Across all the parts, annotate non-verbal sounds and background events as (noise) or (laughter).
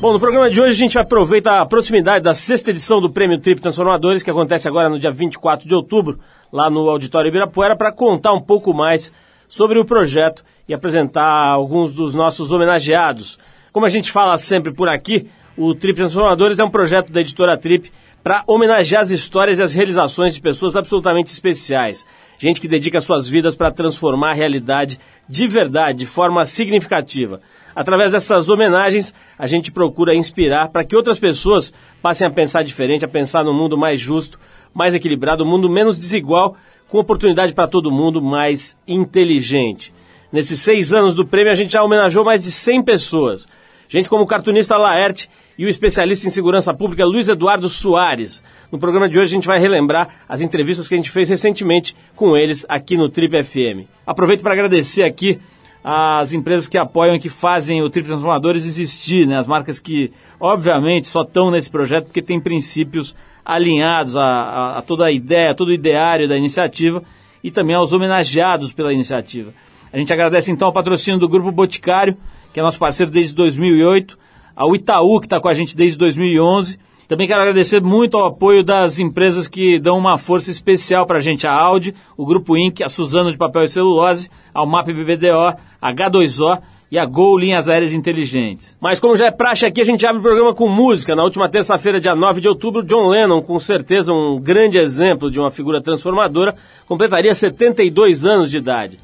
Bom, no programa de hoje a gente aproveita a proximidade da sexta edição do Prêmio Trip Transformadores, que acontece agora no dia 24 de outubro, lá no Auditório Ibirapuera, para contar um pouco mais sobre o projeto e apresentar alguns dos nossos homenageados. Como a gente fala sempre por aqui, o Trip Transformadores é um projeto da editora Trip para homenagear as histórias e as realizações de pessoas absolutamente especiais. Gente que dedica suas vidas para transformar a realidade de verdade, de forma significativa. Através dessas homenagens, a gente procura inspirar para que outras pessoas passem a pensar diferente, a pensar num mundo mais justo, mais equilibrado, um mundo menos desigual, com oportunidade para todo mundo, mais inteligente. Nesses seis anos do prêmio, a gente já homenageou mais de 100 pessoas. Gente como o cartunista Laerte e o especialista em segurança pública Luiz Eduardo Soares. No programa de hoje a gente vai relembrar as entrevistas que a gente fez recentemente com eles aqui no Trip FM. Aproveito para agradecer aqui as empresas que apoiam e que fazem o Trip Transformadores existir, né? As marcas que, obviamente, só estão nesse projeto porque têm princípios alinhados a, a, a, toda a ideia, todo o ideário da iniciativa e também aos homenageados pela iniciativa. A gente agradece então ao patrocínio do Grupo Boticário, que é nosso parceiro desde 2008, ao Itaú, que está com a gente desde 2011, também quero agradecer muito ao apoio das empresas que dão uma força especial para a gente, a Audi, o Grupo Inc., a Suzano de Papel e Celulose, ao MAP BBDO, H2O e a Gol Linhas Aéreas Inteligentes. Mas como já é praxe aqui, a gente abre o programa com música. Na última terça-feira, dia 9 de outubro, John Lennon, com certeza um grande exemplo de uma figura transformadora, completaria 72 anos de idade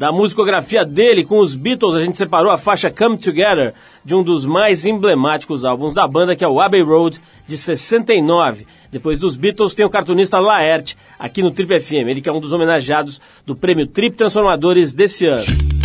da musicografia dele com os Beatles, a gente separou a faixa Come Together de um dos mais emblemáticos álbuns da banda, que é o Abbey Road, de 69. Depois dos Beatles tem o cartunista Laerte, aqui no Trip FM, ele que é um dos homenageados do prêmio Trip Transformadores desse ano.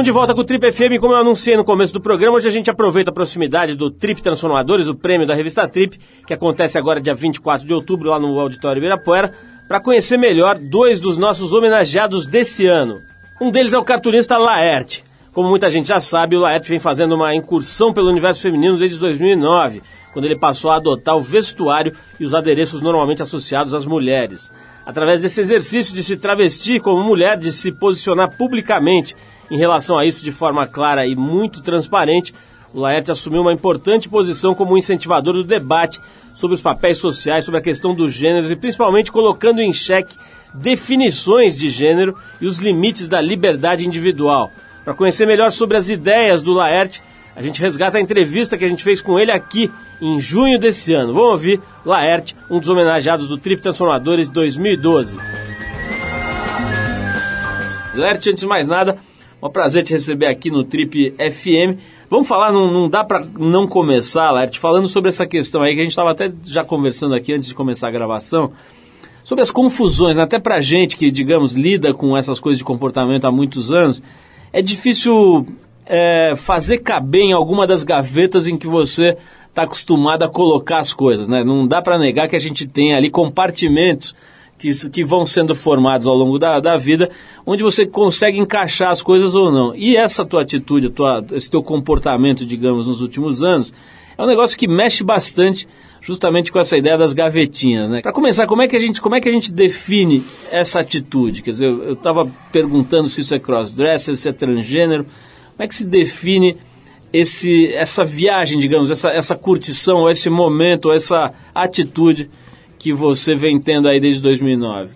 Estamos de volta com o Trip FM, como eu anunciei no começo do programa, hoje a gente aproveita a proximidade do Trip Transformadores, o prêmio da revista Trip, que acontece agora dia 24 de outubro lá no Auditório Ibirapuera, para conhecer melhor dois dos nossos homenageados desse ano. Um deles é o cartunista Laerte. Como muita gente já sabe, o Laerte vem fazendo uma incursão pelo universo feminino desde 2009, quando ele passou a adotar o vestuário e os adereços normalmente associados às mulheres. Através desse exercício de se travestir como mulher, de se posicionar publicamente em relação a isso de forma clara e muito transparente, o Laerte assumiu uma importante posição como incentivador do debate sobre os papéis sociais, sobre a questão dos gêneros e principalmente colocando em xeque definições de gênero e os limites da liberdade individual. Para conhecer melhor sobre as ideias do Laerte, a gente resgata a entrevista que a gente fez com ele aqui em junho desse ano. Vamos ouvir Laerte, um dos homenageados do Trip Transformadores 2012. Laerte, antes de mais nada, um prazer te receber aqui no Trip FM. Vamos falar, não, não dá para não começar, Laerte, falando sobre essa questão aí que a gente estava até já conversando aqui antes de começar a gravação, sobre as confusões, né? até para gente que, digamos, lida com essas coisas de comportamento há muitos anos, é difícil é, fazer caber em alguma das gavetas em que você está acostumado a colocar as coisas, né? Não dá para negar que a gente tem ali compartimentos que, que vão sendo formados ao longo da, da vida, onde você consegue encaixar as coisas ou não. E essa tua atitude, tua, esse teu comportamento, digamos, nos últimos anos, é um negócio que mexe bastante justamente com essa ideia das gavetinhas, né? Para começar, como é que a gente, como é que a gente define essa atitude? Quer dizer, eu estava perguntando se isso é crossdresser, se é transgênero. Como é que se define esse, essa viagem, digamos, essa, essa curtição, esse momento, essa atitude que você vem tendo aí desde 2009?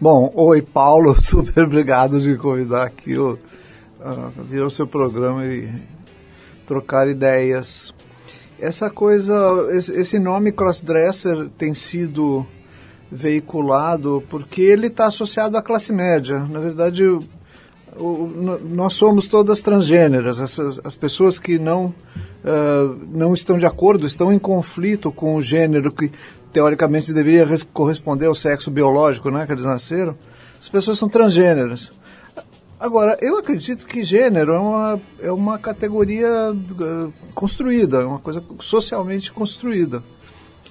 Bom, oi Paulo, (laughs) super obrigado de convidar aqui o, vir ao seu programa e trocar ideias. Essa coisa, esse nome crossdresser tem sido veiculado porque ele está associado à classe média. Na verdade, o, o, nós somos todas transgêneras. Essas, as pessoas que não, uh, não estão de acordo, estão em conflito com o gênero que teoricamente deveria corresponder ao sexo biológico, né, que eles nasceram, as pessoas são transgêneras. Agora, eu acredito que gênero é uma, é uma categoria uh, construída, é uma coisa socialmente construída.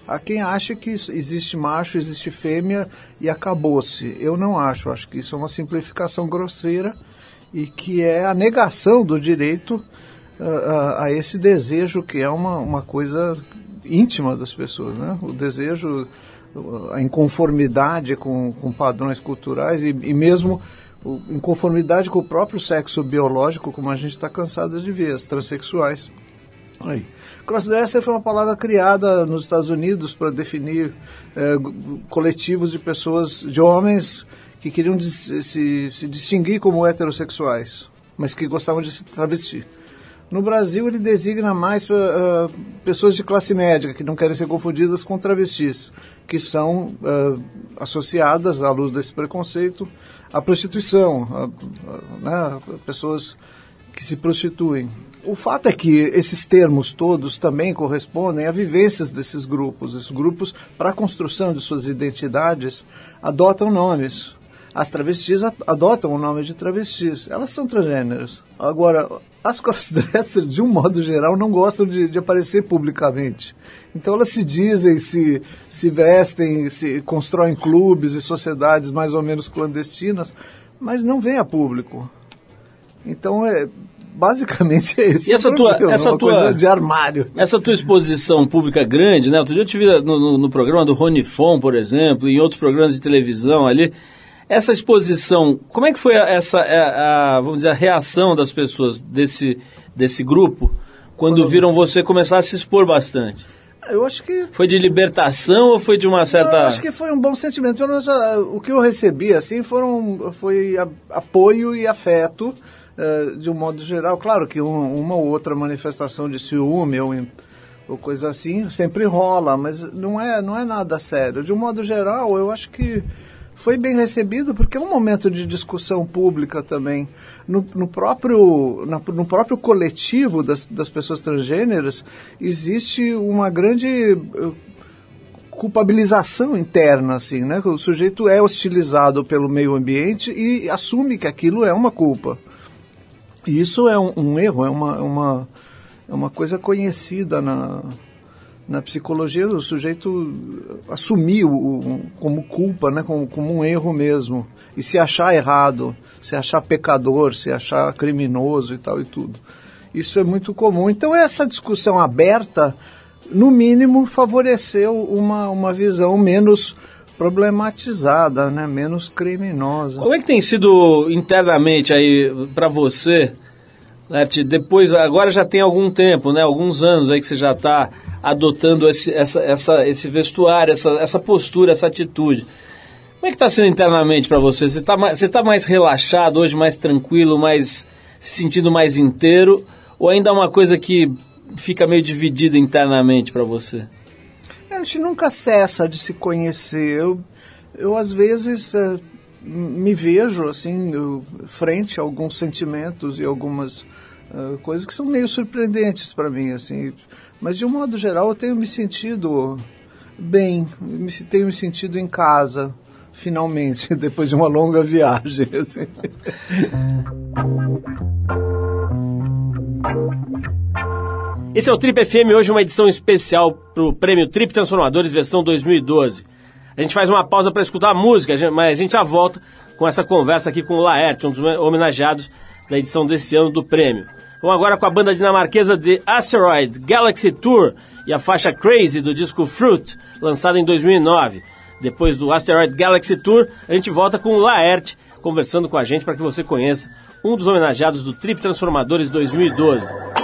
Há quem acha que existe macho, existe fêmea e acabou-se. Eu não acho, acho que isso é uma simplificação grosseira e que é a negação do direito uh, a, a esse desejo que é uma, uma coisa íntima das pessoas, né? O desejo, a inconformidade com, com padrões culturais e, e mesmo inconformidade com o próprio sexo biológico, como a gente está cansado de ver, as transexuais. Aí. Crossdresser foi uma palavra criada nos Estados Unidos para definir é, coletivos de pessoas, de homens que queriam se, se distinguir como heterossexuais, mas que gostavam de se travestir. No Brasil, ele designa mais uh, pessoas de classe média, que não querem ser confundidas com travestis, que são uh, associadas, à luz desse preconceito, à prostituição, a, a, né, pessoas que se prostituem. O fato é que esses termos todos também correspondem a vivências desses grupos. Esses grupos, para a construção de suas identidades, adotam nomes. As travestis adotam o nome de travestis. Elas são transgêneros. Agora, as (laughs) crossdressers, de um modo geral, não gostam de, de, aparecer publicamente. Então elas se dizem, se, se vestem, se constroem clubes e sociedades mais ou menos clandestinas, mas não vêm a público. Então é basicamente é isso. E essa tua, essa uma tua coisa de armário. Essa tua exposição pública grande, né? Outro dia eu tive no, no, no programa do Rony Fon, por exemplo, em outros programas de televisão ali. Essa exposição, como é que foi essa, a, é, a, vamos dizer, a reação das pessoas desse, desse grupo quando, quando viram você começar a se expor bastante? Eu acho que... Foi de libertação ou foi de uma certa... Eu acho que foi um bom sentimento. Pelo menos o que eu recebi, assim, foram, foi a, apoio e afeto, uh, de um modo geral. Claro que um, uma ou outra manifestação de ciúme ou, ou coisa assim sempre rola, mas não é, não é nada sério. De um modo geral, eu acho que foi bem recebido porque é um momento de discussão pública também. No, no próprio, na, no próprio coletivo das, das pessoas transgêneras existe uma grande uh, culpabilização interna, assim, né? O sujeito é hostilizado pelo meio ambiente e assume que aquilo é uma culpa. E isso é um, um erro, é uma, uma, é uma coisa conhecida na, na psicologia, o sujeito assumir o, como culpa, né, como, como um erro mesmo, e se achar errado, se achar pecador, se achar criminoso e tal e tudo. Isso é muito comum. Então essa discussão aberta, no mínimo, favoreceu uma, uma visão menos problematizada, né? menos criminosa. Como é que tem sido internamente aí para você, Lert, depois, agora já tem algum tempo, né? alguns anos aí que você já está adotando esse, essa, essa, esse vestuário, essa, essa postura, essa atitude. Como é que está sendo internamente para você? Você está você tá mais relaxado hoje, mais tranquilo, mais se sentindo mais inteiro? Ou ainda é uma coisa que fica meio dividida internamente para você? A gente nunca cessa de se conhecer. Eu, eu às vezes, é, me vejo assim, frente a alguns sentimentos e algumas uh, coisas que são meio surpreendentes para mim, assim. Mas de um modo geral, eu tenho me sentido bem, me, tenho me sentido em casa, finalmente, (laughs) depois de uma longa viagem. (laughs) Assim. Esse é o Trip FM, hoje uma edição especial para o Prêmio Trip Transformadores versão 2012. A gente faz uma pausa para escutar a música, mas a gente já volta com essa conversa aqui com o Laerte, um dos homenageados da edição desse ano do prêmio. Vamos agora com a banda dinamarquesa de Asteroid Galaxy Tour e a faixa Crazy do disco Fruit, lançada em 2009. Depois do Asteroid Galaxy Tour, a gente volta com o Laerte conversando com a gente para que você conheça um dos homenageados do Trip Transformadores 2012.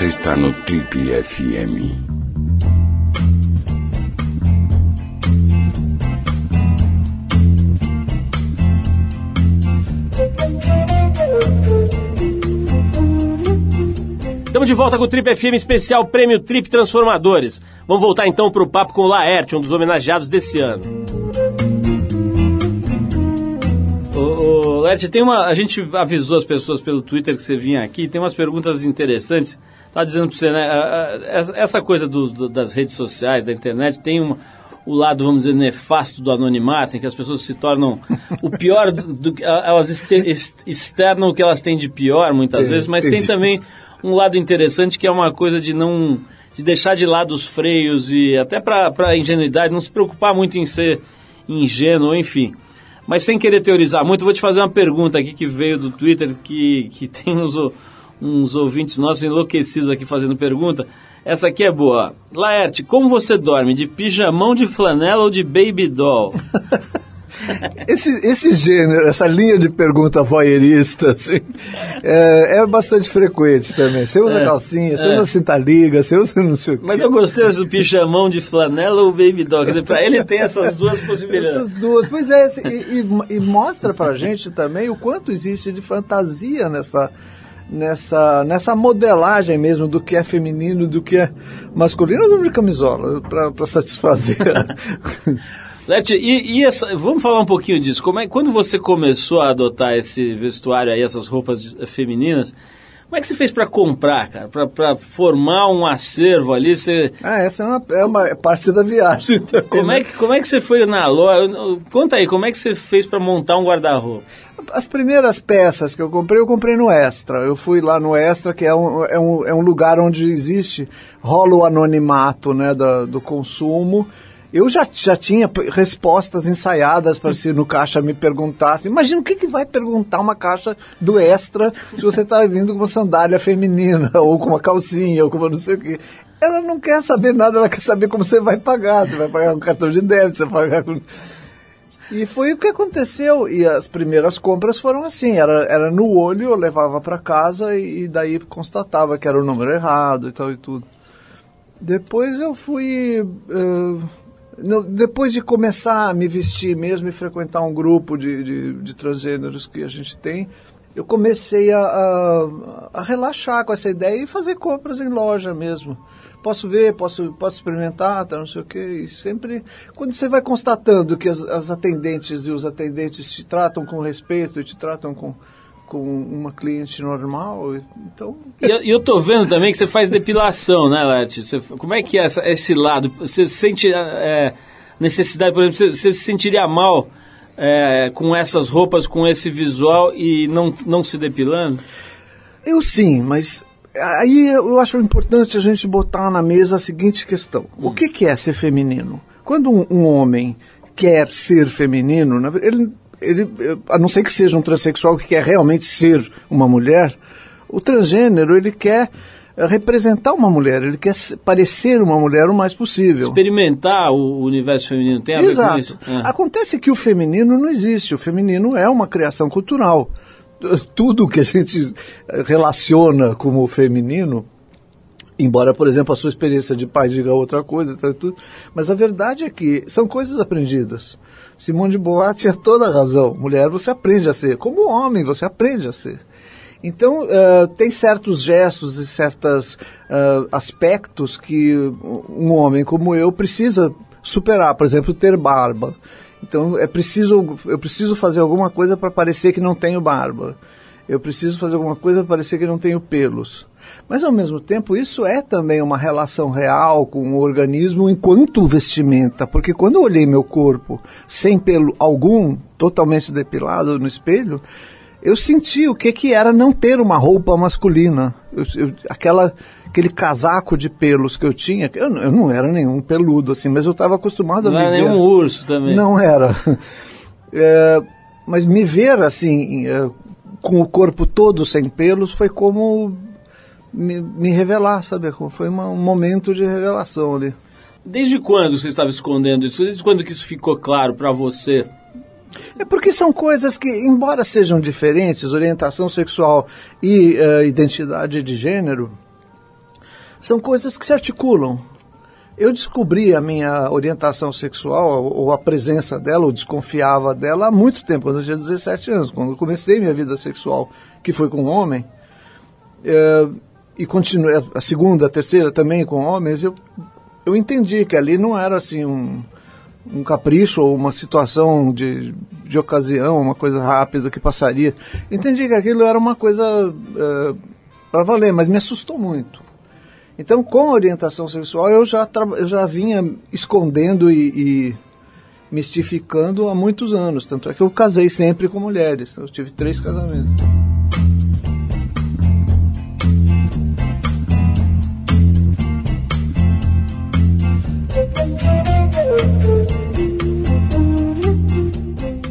Você está no Trip FM. Estamos de volta com o Trip FM especial Prêmio Trip Transformadores. Vamos voltar então para o papo com o Laerte, um dos homenageados desse ano. Laerte, tem uma, a gente avisou as pessoas pelo Twitter que você vinha aqui, tem umas perguntas interessantes. Tá dizendo para você, né? Essa coisa do, do, das redes sociais, da internet, tem uma, o lado, vamos dizer, nefasto do anonimato, em que as pessoas se tornam o pior, do, do elas externam o que elas têm de pior muitas vezes, mas tem também um lado interessante que é uma coisa de não de deixar de lado os freios e até para a ingenuidade, não se preocupar muito em ser ingênuo, enfim. Mas sem querer teorizar muito, vou te fazer uma pergunta aqui que veio do Twitter, que, que (laughs) tem uns, uns ouvintes nossos enlouquecidos aqui fazendo pergunta. Essa aqui é boa. Laerte, como você dorme? De pijamão de flanela ou de baby doll? (laughs) esse, esse gênero, essa linha de pergunta voyeurista, assim, é, é bastante frequente também. Você usa é, calcinha, você é. usa cinta-liga, você usa não sei o quê. Mas eu gostei do pijamão de flanela ou baby. Quer dizer, pra ele tem essas duas possibilidades. Essas duas. Pois é, e, e, e mostra pra gente também o quanto existe de fantasia nessa nessa, nessa modelagem mesmo do que é feminino do que é masculino, número de camisola, para satisfazer. Leti, e, e essa, vamos falar um pouquinho disso. Como é, quando você começou a adotar esse vestuário aí, essas roupas femininas, como é que você fez para comprar, cara? Para formar um acervo ali? Você... Ah, essa é uma, é uma parte da viagem (laughs) também. Como é, né? que, como é que você foi na loja? Conta aí, como é que você fez para montar um guarda-roupa? As primeiras peças que eu comprei, eu comprei no Extra. Eu fui lá no Extra, que é um, é um, é um lugar onde existe, rola o anonimato né, da, do consumo. Eu já, já tinha respostas ensaiadas para se no caixa me perguntasse. Imagina o que, que vai perguntar uma caixa do extra se você está vindo com uma sandália feminina, (laughs) ou com uma calcinha, ou com uma não sei o quê. Ela não quer saber nada, ela quer saber como você vai pagar. Você vai pagar com cartão de débito, você vai pagar com. E foi o que aconteceu. E as primeiras compras foram assim: era, era no olho, eu levava para casa e, e daí constatava que era o número errado e tal e tudo. Depois eu fui. Uh, no, depois de começar a me vestir mesmo e frequentar um grupo de, de, de transgêneros que a gente tem, eu comecei a, a, a, relaxar com essa ideia e fazer compras em loja mesmo. Posso ver, posso, posso experimentar, tá, não sei o quê. E sempre, quando você vai constatando que as, as atendentes e os atendentes te tratam com respeito e te tratam com, com uma cliente normal. Então. E eu, tô vendo também que você faz depilação, né, Leti? Você, como é que é essa, esse lado? Você sente é, necessidade, por exemplo, você, você se sentiria mal é, com essas roupas, com esse visual e não, não se depilando? Eu sim, mas aí eu acho importante a gente botar na mesa a seguinte questão: hum. o que, que é ser feminino? Quando um, um homem quer ser feminino, ele ele, a não ser que seja um transexual que quer realmente ser uma mulher, o transgênero ele quer eh, representar uma mulher, ele quer parecer uma mulher o mais possível. Experimentar o universo feminino tem a Exato. ver com isso? É. Acontece que o feminino não existe, o feminino é uma criação cultural. (laughs) Tudo que a gente relaciona como feminino, embora, por exemplo, a sua experiência de pai diga outra coisa, tudo, mas a verdade é que são coisas aprendidas. Simone de Beauvoir tinha toda a razão. Mulher você aprende a ser. Como homem você aprende a ser. Então, uh, tem certos gestos e certos uh, aspectos que um homem como eu precisa superar. Por exemplo, ter barba. Então, é preciso, eu preciso fazer alguma coisa para parecer que não tenho barba. Eu preciso fazer alguma coisa para parecer que não tenho pelos. Mas, ao mesmo tempo, isso é também uma relação real com o organismo enquanto vestimenta, porque quando eu olhei meu corpo sem pelo algum, totalmente depilado no espelho, eu senti o que, que era não ter uma roupa masculina. Eu, eu, aquela, aquele casaco de pelos que eu tinha, eu, eu não era nenhum peludo assim, mas eu estava acostumado não a me ver. Não era nenhum urso também. Não era. (laughs) É, mas me ver assim, é, com o corpo todo sem pelos, foi como me, me revelar, sabe? Foi uma, um momento de revelação ali. Desde quando você estava escondendo isso? Desde quando que isso ficou claro para você? É porque são coisas que, embora sejam diferentes, orientação sexual e uh, identidade de gênero, são coisas que se articulam. Eu descobri a minha orientação sexual, ou a presença dela, ou desconfiava dela há muito tempo, quando eu tinha 17 anos, quando eu comecei minha vida sexual, que foi com um homem, é, e continuei, a segunda, a terceira também com homens, eu, eu entendi que ali não era assim um, um capricho ou uma situação de, de ocasião, uma coisa rápida que passaria. Entendi que aquilo era uma coisa é, para valer, mas me assustou muito. Então, com a orientação sexual, eu já, eu já vinha escondendo e, e, mistificando há muitos anos. Tanto é que eu casei sempre com mulheres. Eu tive três casamentos.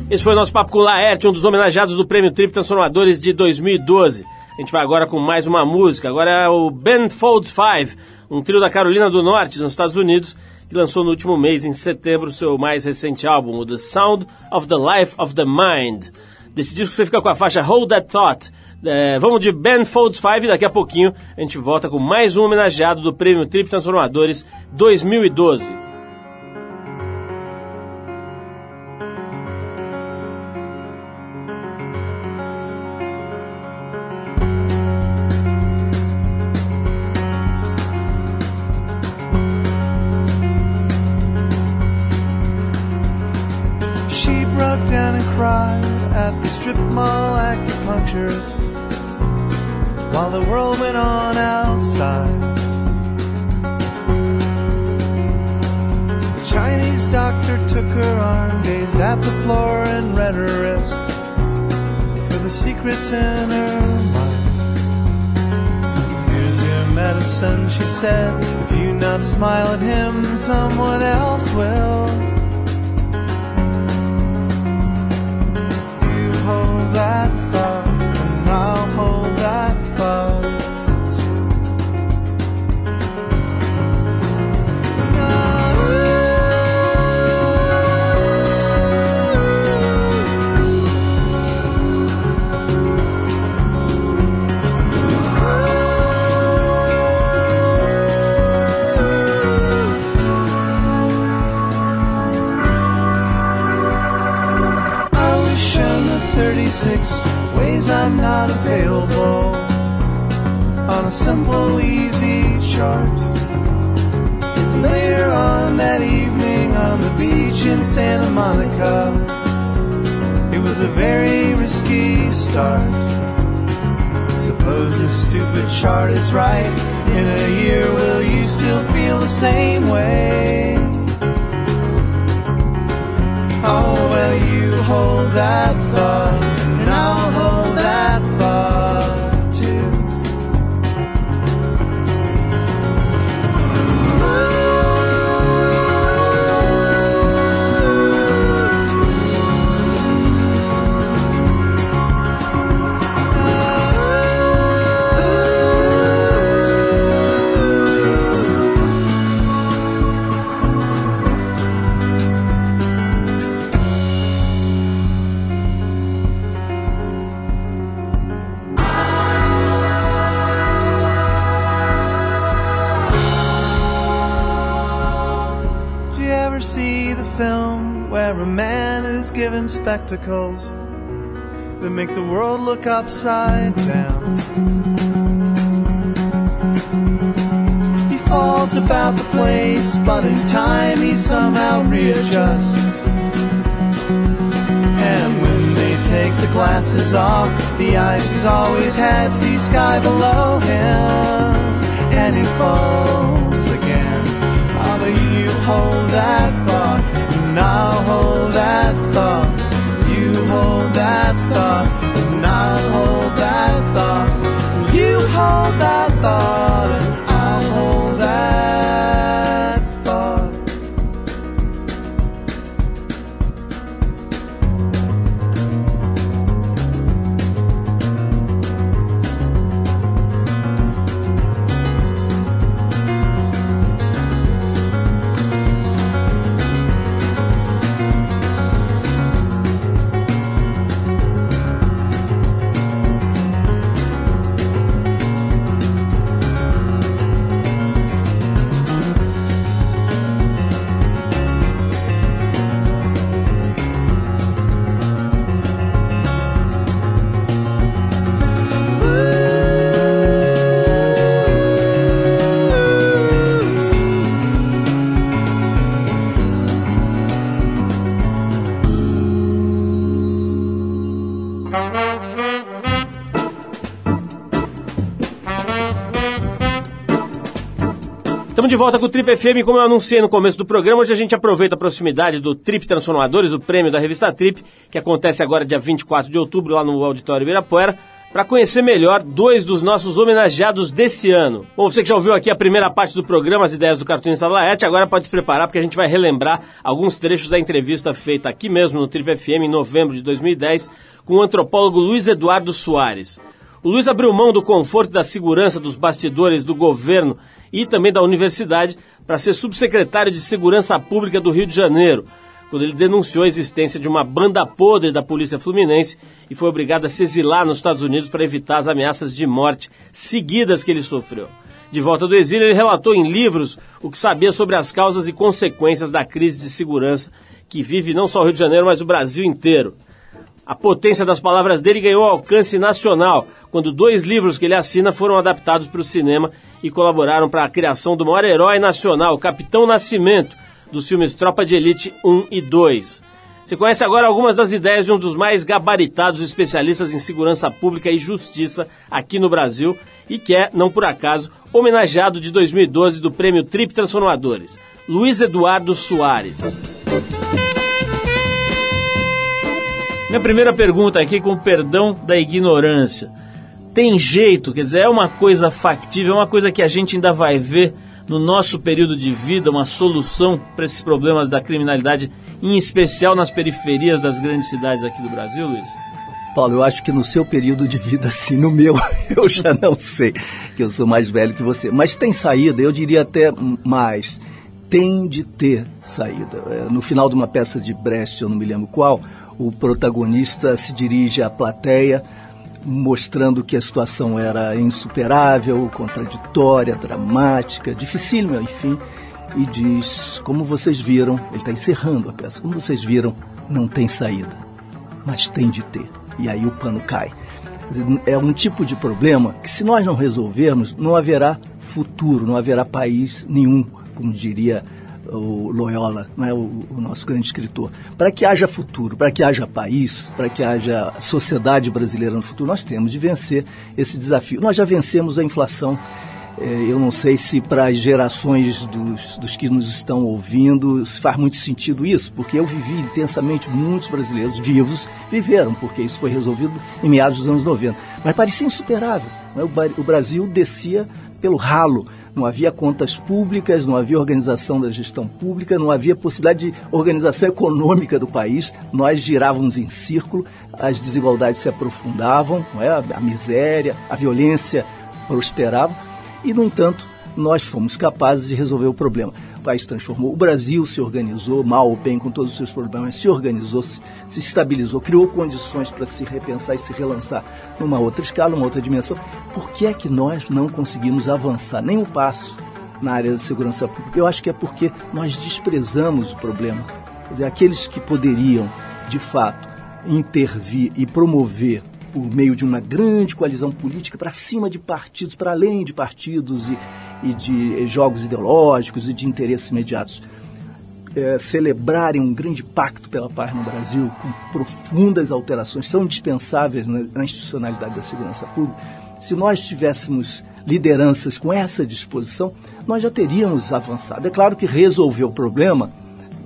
Esse foi o nosso papo com Laerte, um dos homenageados do Prêmio Trip Transformadores de 2012. A gente vai agora com mais uma música. Agora é o Ben Folds 5, um trio da Carolina do Norte, nos Estados Unidos, que lançou no último mês, em setembro, seu mais recente álbum, o The Sound of the Life of the Mind. Desse disco você fica com a faixa Hold That Thought. É, vamos de Ben Folds 5 e daqui a pouquinho a gente volta com mais um homenageado do Prêmio Trip Transformadores 2012. I'm not available on a simple, easy chart. Later on that evening on the beach in Santa Monica, it was a very risky start. Suppose this stupid chart is right. In a year, will you still feel the same way? Oh, well, you hold that thought, and I'll hold given spectacles that make the world look upside down? He falls about the place, but in time he somehow readjusts. And when they take the glasses off, the eyes he's always had see sky below him, and he falls again. Ah, but you hold that thought, volta com o Trip FM, como eu anunciei no começo do programa, hoje a gente aproveita a proximidade do Trip Transformadores, o prêmio da revista Trip, que acontece agora dia 24 de outubro lá no Auditório Ibirapuera, para conhecer melhor dois dos nossos homenageados desse ano. Bom, você que já ouviu aqui a primeira parte do programa, as ideias do cartunista Laerte, agora pode se preparar porque a gente vai relembrar alguns trechos da entrevista feita aqui mesmo no Trip FM em novembro de 2010 com o antropólogo Luiz Eduardo Soares. O Luiz abriu mão do conforto e da segurança dos bastidores do governo e também da universidade para ser subsecretário de Segurança Pública do Rio de Janeiro, quando ele denunciou a existência de uma banda podre da polícia fluminense e foi obrigado a se exilar nos Estados Unidos para evitar as ameaças de morte seguidas que ele sofreu. De volta do exílio, ele relatou em livros o que sabia sobre as causas e consequências da crise de segurança que vive não só o Rio de Janeiro, mas o Brasil inteiro. A potência das palavras dele ganhou alcance nacional quando dois livros que ele assina foram adaptados para o cinema e colaboraram para a criação do maior herói nacional, Capitão Nascimento, dos filmes Tropa de Elite 1 e 2. Você conhece agora algumas das ideias de um dos mais gabaritados especialistas em segurança pública e justiça aqui no Brasil e que é, não por acaso, homenageado de 2012 do Prêmio Trip Transformadores, Luiz Eduardo Soares. Minha primeira pergunta aqui, com perdão da ignorância. Tem jeito, quer dizer, é uma coisa factível, é uma coisa que a gente ainda vai ver no nosso período de vida, uma solução para esses problemas da criminalidade, em especial nas periferias das grandes cidades aqui do Brasil, Luiz? Paulo, eu acho que no seu período de vida, (laughs) sim, no meu, (laughs) eu já não sei, que eu sou mais velho que você. Mas tem saída, eu diria até mais. Tem de ter saída. É, no final de uma peça de Brecht, eu não me lembro qual, o protagonista se dirige à plateia mostrando que a situação era insuperável, contraditória, dramática, dificílima, enfim, e diz: Como vocês viram, ele está encerrando a peça, como vocês viram, não tem saída, mas tem de ter. E aí o pano cai. É um tipo de problema que, se nós não resolvermos, não haverá futuro, não haverá país nenhum, como diria o Loyola, é o, o, nosso grande escritor. Para que haja futuro, para que haja país, para que haja sociedade brasileira no futuro, nós temos de vencer esse desafio. Nós já vencemos a inflação. É, eu não sei se para as gerações dos, dos que nos estão ouvindo se faz muito sentido isso, porque eu vivi intensamente, muitos brasileiros vivos viveram, porque isso foi resolvido em meados dos anos 90. Mas parecia insuperável. Né? O Brasil descia pelo ralo não havia contas públicas, não havia organização da gestão pública, não havia possibilidade de organização econômica do país. Nós girávamos em círculo, as desigualdades se aprofundavam, é? a miséria, a violência prosperava e, no entanto, nós fomos capazes de resolver o problema o país transformou. O Brasil se organizou, mal ou bem, com todos os seus problemas, se organizou, se, se estabilizou, criou condições para se repensar e se relançar numa outra escala, numa outra dimensão. Por que é que nós não conseguimos avançar nem um passo na área da segurança pública? Eu acho que é porque nós desprezamos o problema. Quer dizer, aqueles que poderiam, de fato, intervir e promover por meio de uma grande coalizão política para cima de partidos, para além de partidos e, e de jogos ideológicos e de interesses imediatos. É, celebrarem um grande pacto pela paz no Brasil, com profundas alterações, são indispensáveis na, na institucionalidade da segurança pública. Se nós tivéssemos lideranças com essa disposição, nós já teríamos avançado. É claro que resolver o problema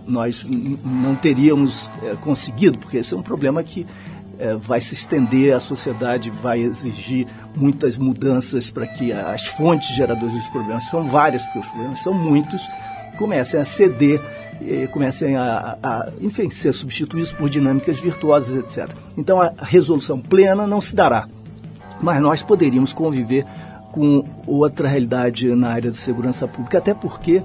nós não teríamos é, conseguido, porque esse é um problema que é, vai se estender, a sociedade vai exigir muitas mudanças para que as fontes geradoras dos problemas, são várias, porque os problemas são muitos, comecem a ceder, comecem a, a, enfim, ser substituídos por dinâmicas virtuosas, etc. Então a resolução plena não se dará, mas nós poderíamos conviver com outra realidade na área de segurança pública, até porque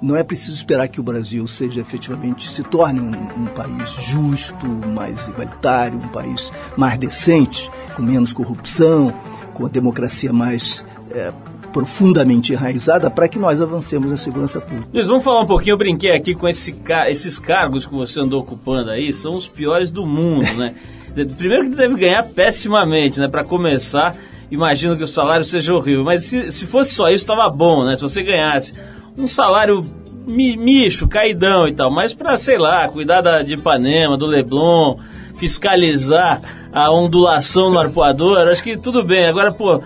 não é preciso esperar que o Brasil seja efetivamente se torne um, um, país justo, mais igualitário, um país mais decente, com menos corrupção, com a democracia mais é, profundamente enraizada para que nós avancemos na segurança pública. Luiz, vamos falar um pouquinho, eu brinquei aqui com esse, esses cargos que você andou ocupando aí, são os piores do mundo, né? (laughs) Primeiro que deve ganhar pessimamente, né? Para começar, imagino que o salário seja horrível, mas se, se fosse só isso, estava bom, né? Se você ganhasse um salário micho, caidão e tal, mas para, sei lá, cuidar da, de Ipanema, do Leblon, fiscalizar a ondulação no arpoador, acho que tudo bem. Agora, pô,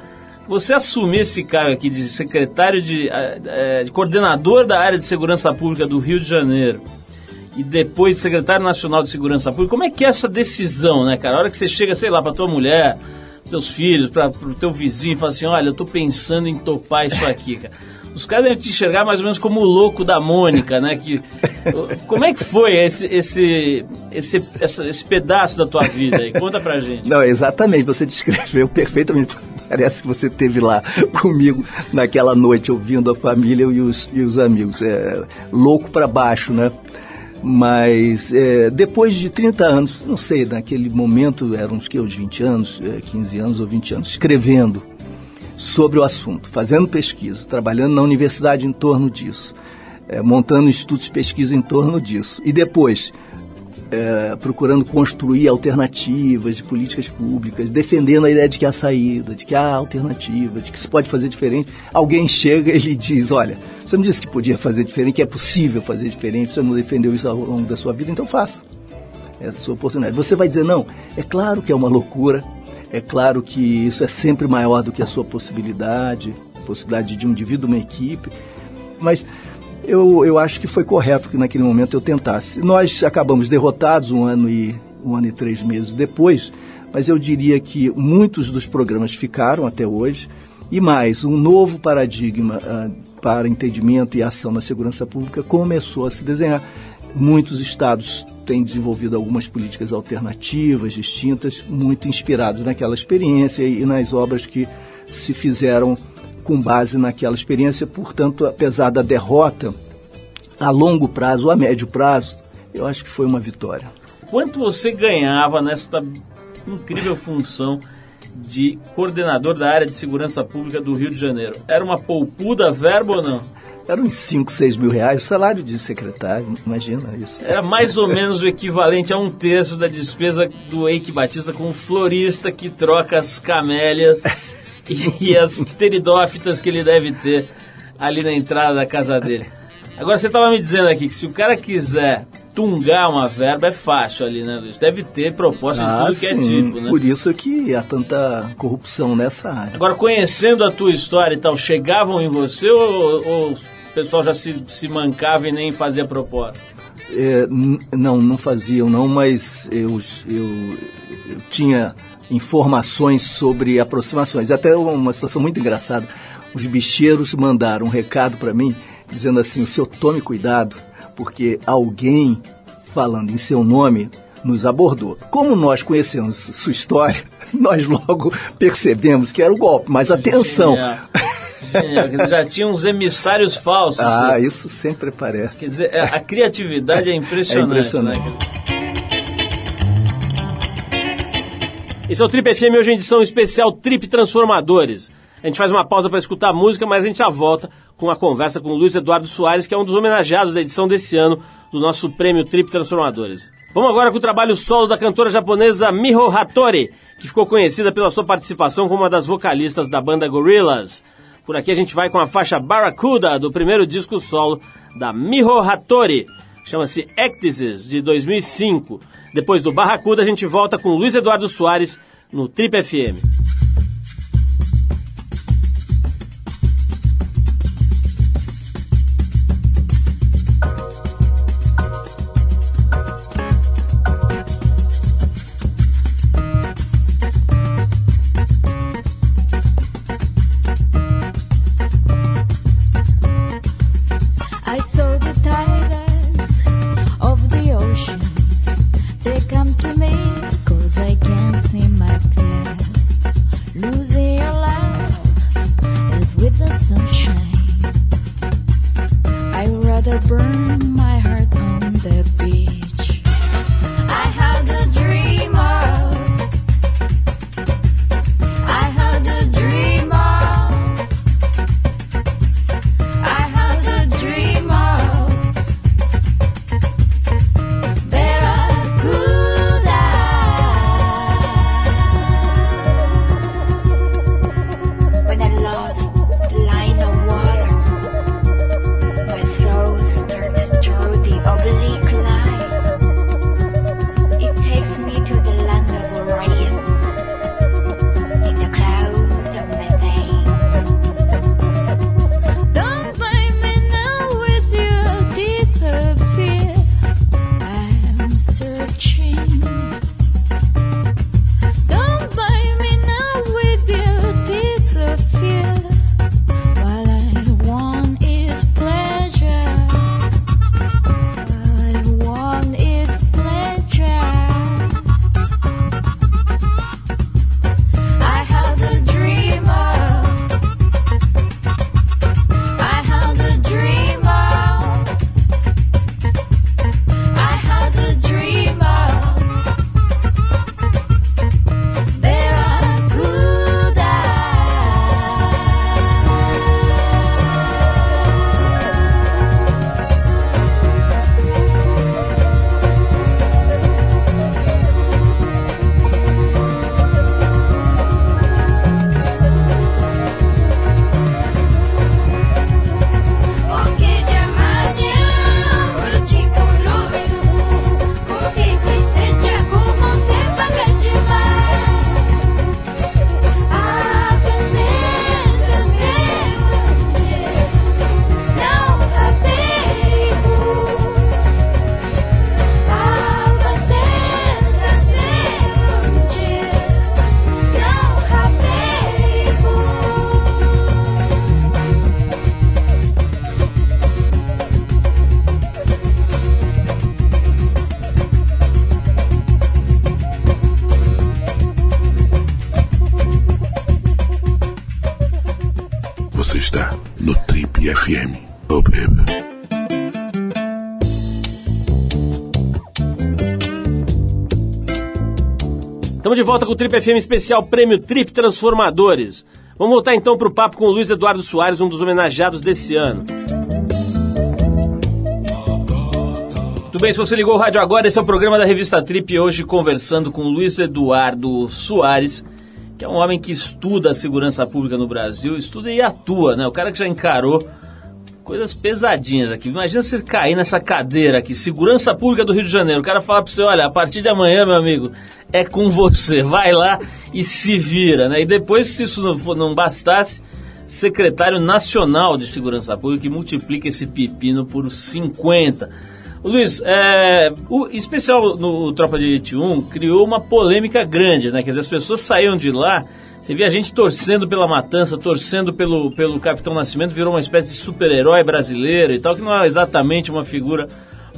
você assumir esse cargo aqui de secretário de, é, de coordenador da área de segurança pública do Rio de Janeiro e depois secretário nacional de segurança pública, como é que é essa decisão, né, cara? A hora que você chega, sei lá, para tua mulher, seus filhos, para o teu vizinho e fala assim, olha, eu tô pensando em topar isso aqui, cara. Os caras devem te enxergar mais ou menos como o louco da Mônica, né? Que, como é que foi esse, esse, esse, essa, esse pedaço da tua vida aí? Conta pra gente. Não, exatamente, você descreveu perfeitamente. (laughs) Parece que você esteve lá comigo naquela noite, ouvindo a família e os, e os amigos. É, louco para baixo, né? Mas é, depois de 30 anos, não sei, naquele momento eram uns que, uns 20 anos, é, 15 anos ou 20 anos, escrevendo sobre o assunto, fazendo pesquisa, trabalhando na universidade em torno disso, é, montando institutos de pesquisa em torno disso. E depois, é, procurando construir alternativas de políticas públicas, defendendo a ideia de que há saída, de que há alternativa, de que se pode fazer diferente. Alguém chega (laughs) e diz: Olha, você não disse que podia fazer diferente, que é possível fazer diferente, você não defendeu isso ao longo da sua vida, então faça. É a sua oportunidade. Você vai dizer: Não, é claro que é uma loucura, é claro que isso é sempre maior do que a sua possibilidade, possibilidade de um indivíduo, uma equipe, mas eu, eu acho que foi correto que naquele momento eu tentasse. Nós acabamos derrotados um ano e um ano e três meses depois, mas eu diria que muitos dos programas ficaram até hoje e mais um novo paradigma uh, para entendimento e ação na segurança pública começou a se desenhar. Muitos estados têm desenvolvido algumas políticas alternativas, distintas, muito inspiradas naquela experiência e nas obras que se fizeram com base naquela experiência. Portanto, apesar da derrota a longo prazo a médio prazo, eu acho que foi uma vitória. Quanto você ganhava nesta incrível função de coordenador da área de segurança pública do Rio de Janeiro? Era uma poupuda verba ou não? Era uns 5, 6 mil reais, o salário de secretário, imagina isso. Era mais ou menos o equivalente a um terço da despesa do Eike Batista com um florista que troca as camélias (laughs) e as pteridófitas que ele deve ter ali na entrada da casa dele. Agora você estava me dizendo aqui que se o cara quiser tungar uma verba é fácil ali, né, Luiz? Deve ter proposta ah, de tudo sim. que é tipo, né? Por isso que há tanta corrupção nessa área. Agora, conhecendo a tua história e tal, chegavam em você ou, ou o pessoal já se, se mancava e nem fazia proposta? É, não, não faziam não, mas eu, eu, eu tinha informações sobre aproximações. Até uma situação muito engraçada. Os bicheiros mandaram um recado para mim dizendo assim: o senhor tome cuidado, porque alguém falando em seu nome nos abordou. Como nós conhecemos sua história, (laughs) nós logo percebemos que era o golpe, mas atenção. Genial. Já tinha uns emissários falsos. Ah, isso sempre parece. Quer dizer, é, a criatividade é impressionante. (laughs) É impressionante. Né? Esse é o Trip FM, hoje em edição especial Trip Transformadores. A gente faz uma pausa para escutar música, mas a gente já volta com a conversa com o Luiz Eduardo Soares, que é um dos homenageados da edição desse ano do nosso prêmio Trip Transformadores. Vamos agora com o trabalho solo da cantora japonesa Miho Hattori, que ficou conhecida pela sua participação como uma das vocalistas da banda Gorillaz. Por aqui a gente vai com a faixa Barracuda, do primeiro disco solo da Miho Hattori. Chama-se Ectasis, de 2005. Depois do Barracuda, a gente volta com Luiz Eduardo Soares no Trip FM. searching. Você está no Trip FM. Oh, baby. Estamos de volta com o Trip FM especial Prêmio Trip Transformadores. Vamos voltar então para o papo com o Luiz Eduardo Soares, um dos homenageados desse ano. Tudo bem, se você ligou o rádio agora, esse é o programa da revista Trip, hoje conversando com o Luiz Eduardo Soares, que é um homem que estuda a segurança pública no Brasil, estuda e atua, né? O cara que já encarou coisas pesadinhas aqui. Imagina você cair nessa cadeira aqui, segurança pública do Rio de Janeiro. O cara fala para você, olha, a partir de amanhã, meu amigo, é com você. Vai lá e se vira, né? E depois, se isso não, for, não bastasse, secretário nacional de segurança pública que multiplica esse pepino por 50. Luiz, é, o especial no Tropa de Elite 1 criou uma polêmica grande, né? Quer dizer, as pessoas saíam de lá você via a gente torcendo pela matança, torcendo pelo, pelo Capitão Nascimento, virou uma espécie de super-herói brasileiro e tal, que não é exatamente uma figura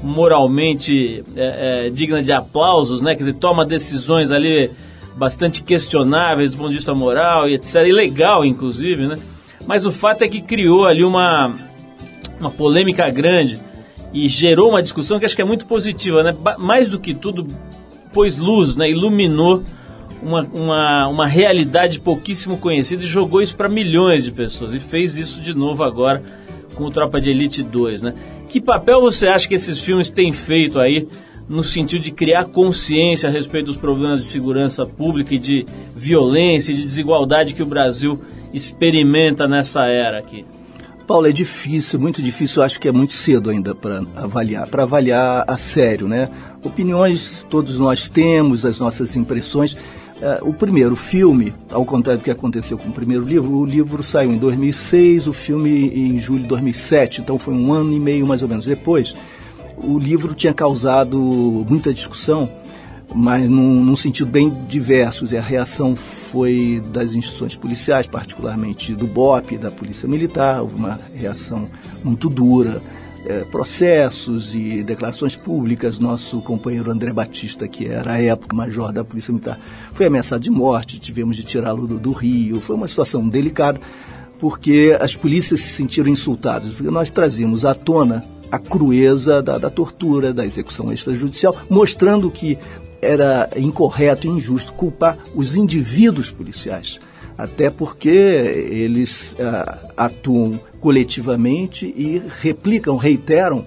moralmente é, é, digna de aplausos, né? Quer dizer, toma decisões ali bastante questionáveis do ponto de vista moral e etc. E legal, inclusive, né? Mas o fato é que criou ali uma, uma polêmica grande e gerou uma discussão que acho que é muito positiva, né? Mais do que tudo, pôs luz, né? Iluminou uma, uma, uma realidade pouquíssimo conhecida e jogou isso para milhões de pessoas. E fez isso de novo agora com o Tropa de Elite 2, né? Que papel você acha que esses filmes têm feito aí no sentido de criar consciência a respeito dos problemas de segurança pública e de violência e de desigualdade que o Brasil experimenta nessa era aqui? Paulo, é difícil, muito difícil, acho que é muito cedo ainda para avaliar, para avaliar a sério, né? Opiniões todos nós temos, as nossas impressões. É, o primeiro filme, ao contrário do que aconteceu com o primeiro livro, o livro saiu em 2006, o filme em julho de 2007, então foi um ano e meio mais ou menos depois. O livro tinha causado muita discussão, mas num, num sentido bem diverso. E a reação foi das instituições policiais, particularmente do BOP, da Polícia Militar, houve uma reação muito dura é, processos e declarações públicas. Nosso companheiro André Batista, que era à época major da Polícia Militar, foi ameaçado de morte, tivemos de tirá-lo do, do, Rio. Foi uma situação delicada, porque as polícias se sentiram insultadas, porque nós trazíamos à tona a crueza da, da tortura, da execução extrajudicial, mostrando que era incorreto e injusto culpar os indivíduos policiais até porque eles uh, atuam coletivamente e replicam, reiteram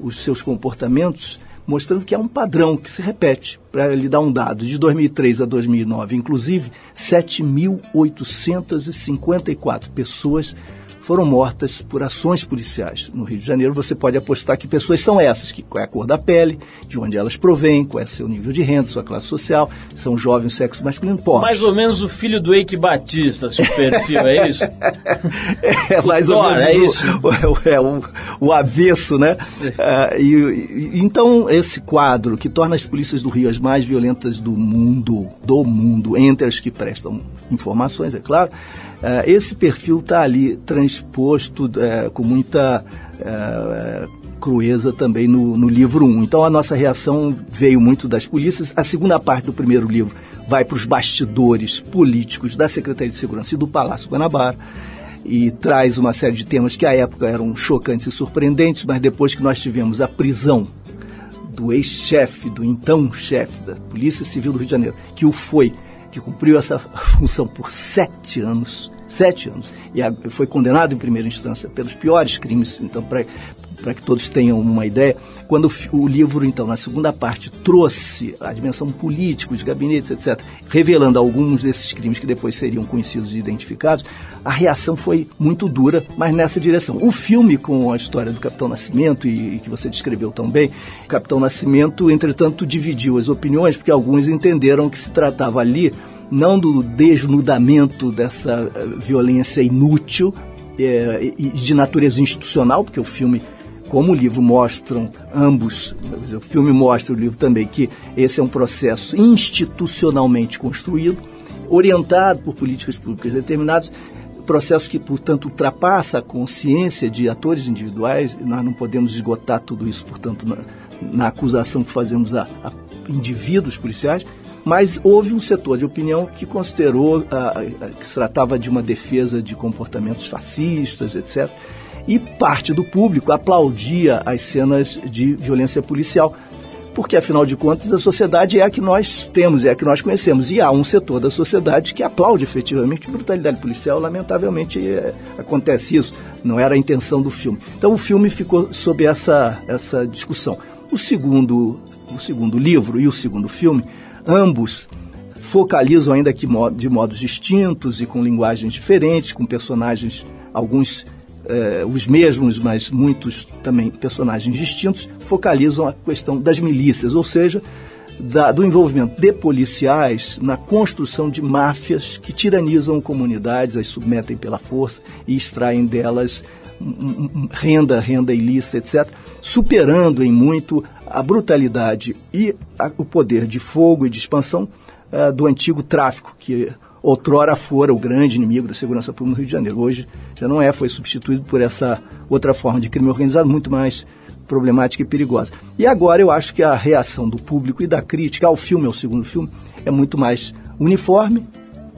os seus comportamentos, mostrando que há um padrão que se repete. Para lhe dar um dado, de 2003 a 2009, inclusive, 7.854 pessoas foram mortas por ações policiais. No Rio de Janeiro, você pode apostar que pessoas são essas, que qual é a cor da pele, de onde elas provêm, qual é seu nível de renda, sua classe social, são jovens, sexo masculino, pobres. Mais ou menos o filho do Eike Batista, seu perfil, é isso? (laughs) é mais ou menos é isso. (laughs) O, é, o, o avesso, né? Uh, e, e, então, esse quadro que torna as polícias do Rio as mais violentas do mundo, do mundo, entre as que prestam informações, é claro, esse perfil está ali transposto uh, com muita uh, crueza também no, no livro 1. Então a nossa reação veio muito das polícias. A segunda parte do primeiro livro vai para os bastidores políticos da Secretaria de Segurança e do Palácio Guanabara e traz uma série de temas que à época eram chocantes e surpreendentes, mas depois que nós tivemos a prisão do ex-chefe, do então chefe da Polícia Civil do Rio de Janeiro, que o foi, que cumpriu essa (laughs) função por sete anos, sete anos, e foi condenado em primeira instância pelos piores crimes, então para que todos tenham uma ideia, quando o livro, então, na segunda parte, trouxe a dimensão política, os gabinetes, etc., revelando alguns desses crimes que depois seriam conhecidos e identificados, a reação foi muito dura, mas nessa direção. O filme com a história do Capitão Nascimento, e, e que você descreveu tão bem, Capitão Nascimento, entretanto, dividiu as opiniões, porque alguns entenderam que se tratava ali não do desnudamento dessa eh, violência inútil é, e de natureza institucional, porque o filme, como o livro mostram ambos, o filme mostra o livro também que esse é um processo institucionalmente construído, orientado por políticas públicas determinadas, processo que, portanto, ultrapassa a consciência de atores individuais, nós não podemos esgotar tudo isso, portanto, na, na acusação que fazemos a, a indivíduos policiais, Mas houve um setor de opinião que considerou ah, que se tratava de uma defesa de comportamentos fascistas, etc. E parte do público aplaudia as cenas de violência policial, porque afinal de contas a sociedade é a que nós temos, é a que nós conhecemos. E há um setor da sociedade que aplaude efetivamente brutalidade policial, lamentavelmente é, acontece isso, não era a intenção do filme. Então o filme ficou sob essa, essa discussão. O segundo, o segundo livro e o segundo filme, ambos focalizam ainda que de modos distintos e com linguagens diferentes, com personagens, alguns eh, os mesmos, mas muitos também personagens distintos, focalizam a questão das milícias, ou seja, da, do envolvimento de policiais na construção de máfias que tiranizam comunidades, as submetem pela força e extraem delas renda, renda ilícita, etc., superando em muito a brutalidade e a, o poder de fogo e de expansão uh, do antigo tráfico, que outrora fora o grande inimigo da segurança pública no Rio de Janeiro. Hoje já não é, foi substituído por essa outra forma de crime organizado, muito mais problemática e perigosa. E agora eu acho que a reação do público e da crítica ao filme, ao segundo filme, é muito mais uniforme,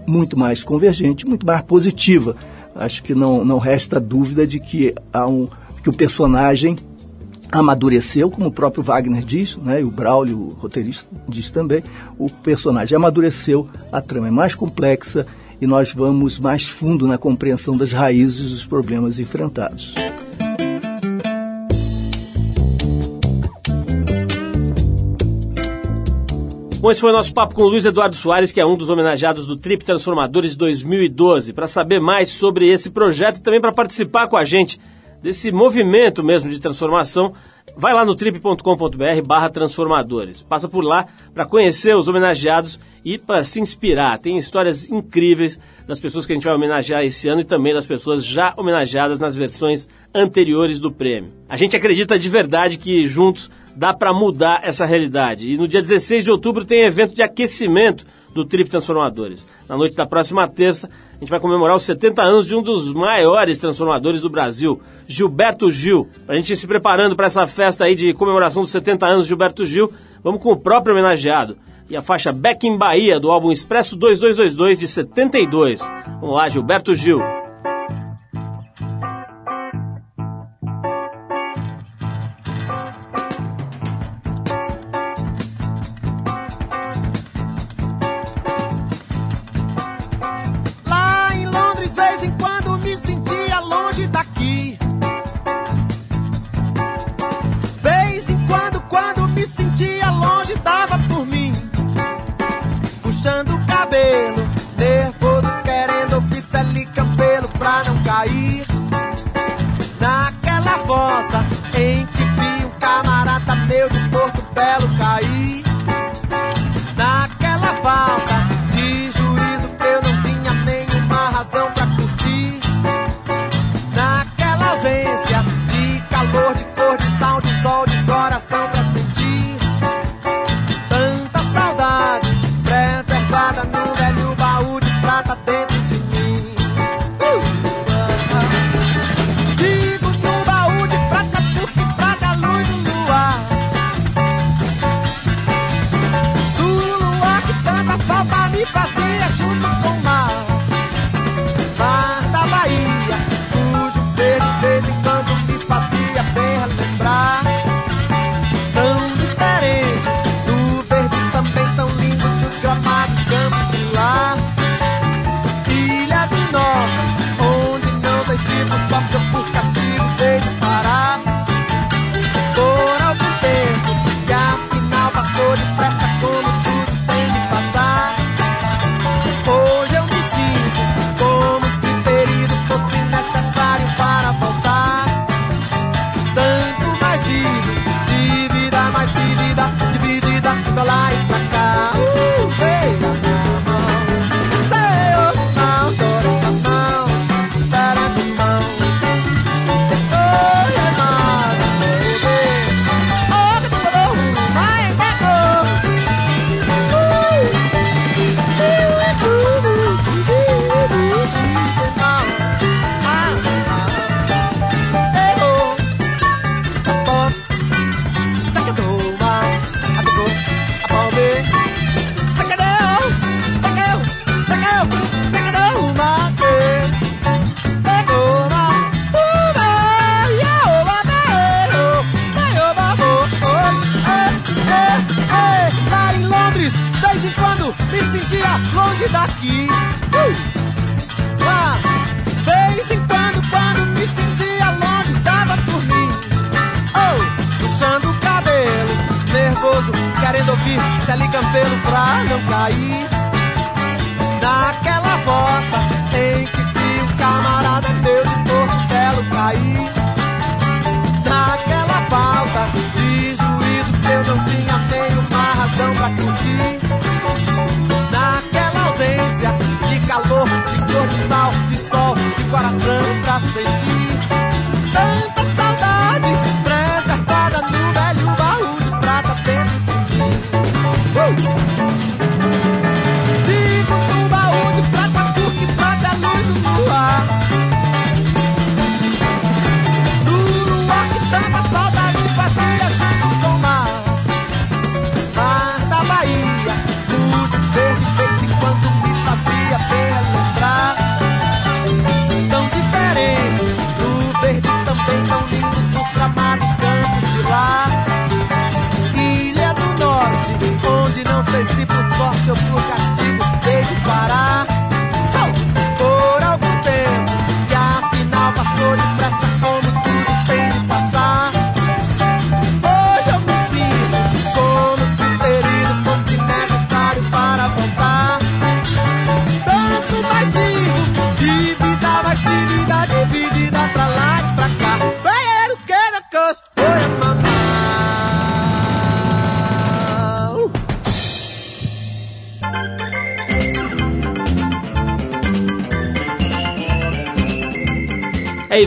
muito mais convergente, muito mais positiva. Acho que não, não resta dúvida de que, há um, que o personagem amadureceu, como o próprio Wagner diz, né, e o Braulio, o roteirista, diz também, o personagem amadureceu, a trama é mais complexa e nós vamos mais fundo na compreensão das raízes dos problemas enfrentados. Bom, esse foi o nosso papo com o Luiz Eduardo Soares, que é um dos homenageados do Trip Transformadores 2012. Para saber mais sobre esse projeto e também para participar com a gente desse movimento mesmo de transformação, vai lá no trip.com.br barra transformadores. Passa por lá para conhecer os homenageados e para se inspirar. Tem histórias incríveis das pessoas que a gente vai homenagear esse ano e também das pessoas já homenageadas nas versões anteriores do prêmio. A gente acredita de verdade que juntos dá para mudar essa realidade. E no dia 16 de outubro tem evento de aquecimento do Trip Transformadores. Na noite da próxima terça, a gente vai comemorar os 70 anos de um dos maiores transformadores do Brasil, Gilberto Gil. A gente ir se preparando para essa festa aí de comemoração dos 70 anos de Gilberto Gil, vamos com o próprio homenageado. E a faixa Back in Bahia, do álbum Expresso 2222 de 72. Vamos lá, Gilberto Gil.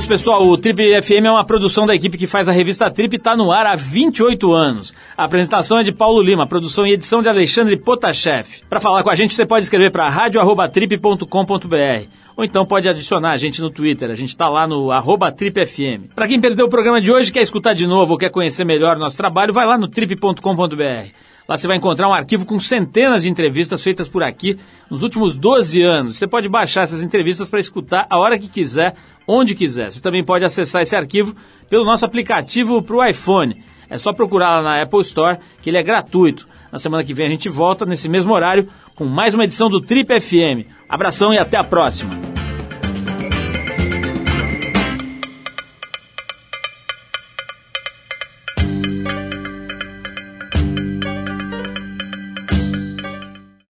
Pessoal. O Trip FM é uma produção da equipe que faz a revista Trip e está no ar há 28 anos. A apresentação é de Paulo Lima, produção e edição de Alexandre Potashev. Para falar com a gente, você pode escrever para radio@trip.com.br ou então pode adicionar a gente no Twitter. A gente está lá no TripFM. Para quem perdeu o programa de hoje, quer escutar de novo ou quer conhecer melhor o nosso trabalho, vai lá no trip.com.br. Lá você vai encontrar um arquivo com centenas de entrevistas feitas por aqui nos últimos 12 anos. Você pode baixar essas entrevistas para escutar a hora que quiser, onde quiser. Você também pode acessar esse arquivo pelo nosso aplicativo para o iPhone. É só procurar lá na Apple Store, que ele é gratuito. Na semana que vem a gente volta, nesse mesmo horário, com mais uma edição do Trip FM. Abração e até a próxima!